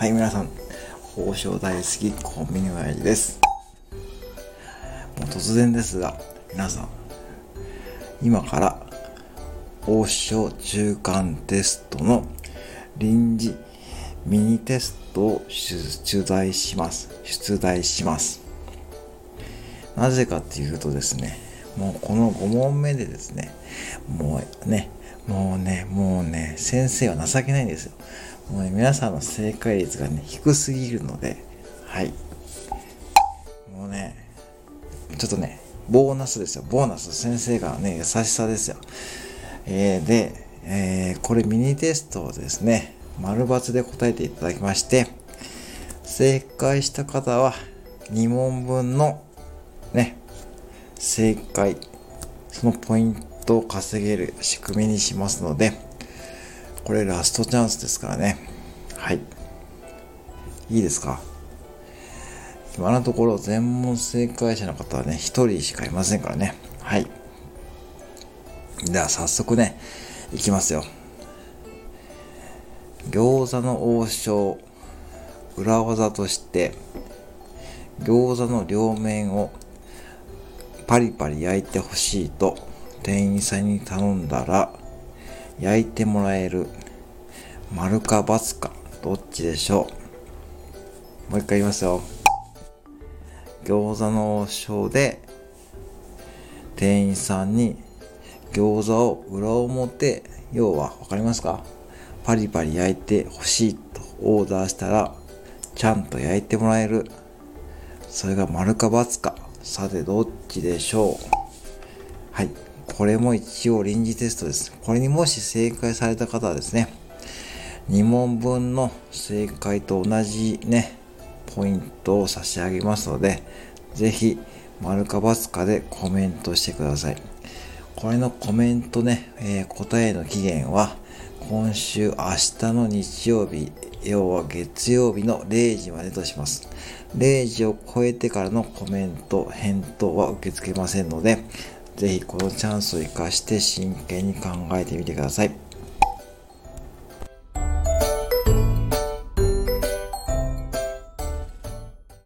はい、皆さん、宝章大好きコンビニ親父です。もう突然ですが、皆さん、今から王将中間テストの臨時ミニテストを出題します。出題します。なぜかっていうとですね、もうこの5問目でですね、もうね、もうね、もうね、先生は情けないんですよ。もう、皆さんの正解率がね、低すぎるので、はい。もうね、ちょっとね、ボーナスですよ。ボーナス。先生がね、優しさですよ。えー、で、えー、これミニテストをですね、丸抜で答えていただきまして、正解した方は2問分のね、正解、そのポイントを稼げる仕組みにしますので、これラストチャンスですからね。はい。いいですか？今のところ全問正解者の方はね、1人しかいませんからね。はい。では早速ね、いきますよ。餃子の王将、裏技として、餃子の両面をパリパリ焼いてほしいと店員さんに頼んだら、焼いてもらえる。丸か×かどっちでしょう？もう一回言いますよ。餃子の王将で店員さんに餃子を裏表要は分かりますか？パリパリ焼いてほしいとオーダーしたらちゃんと焼いてもらえる。それが丸か×かさてどっちでしょう？はい。これも一応臨時テストです。これにもし正解された方はですね、2問分の正解と同じね、ポイントを差し上げますので、ぜひ、丸か×かでコメントしてください。これのコメントね、えー、答えの期限は、今週明日の日曜日、要は月曜日の0時までとします。0時を超えてからのコメント、返答は受け付けませんので、ぜひこのチャンスを生かして真剣に考えてみてください。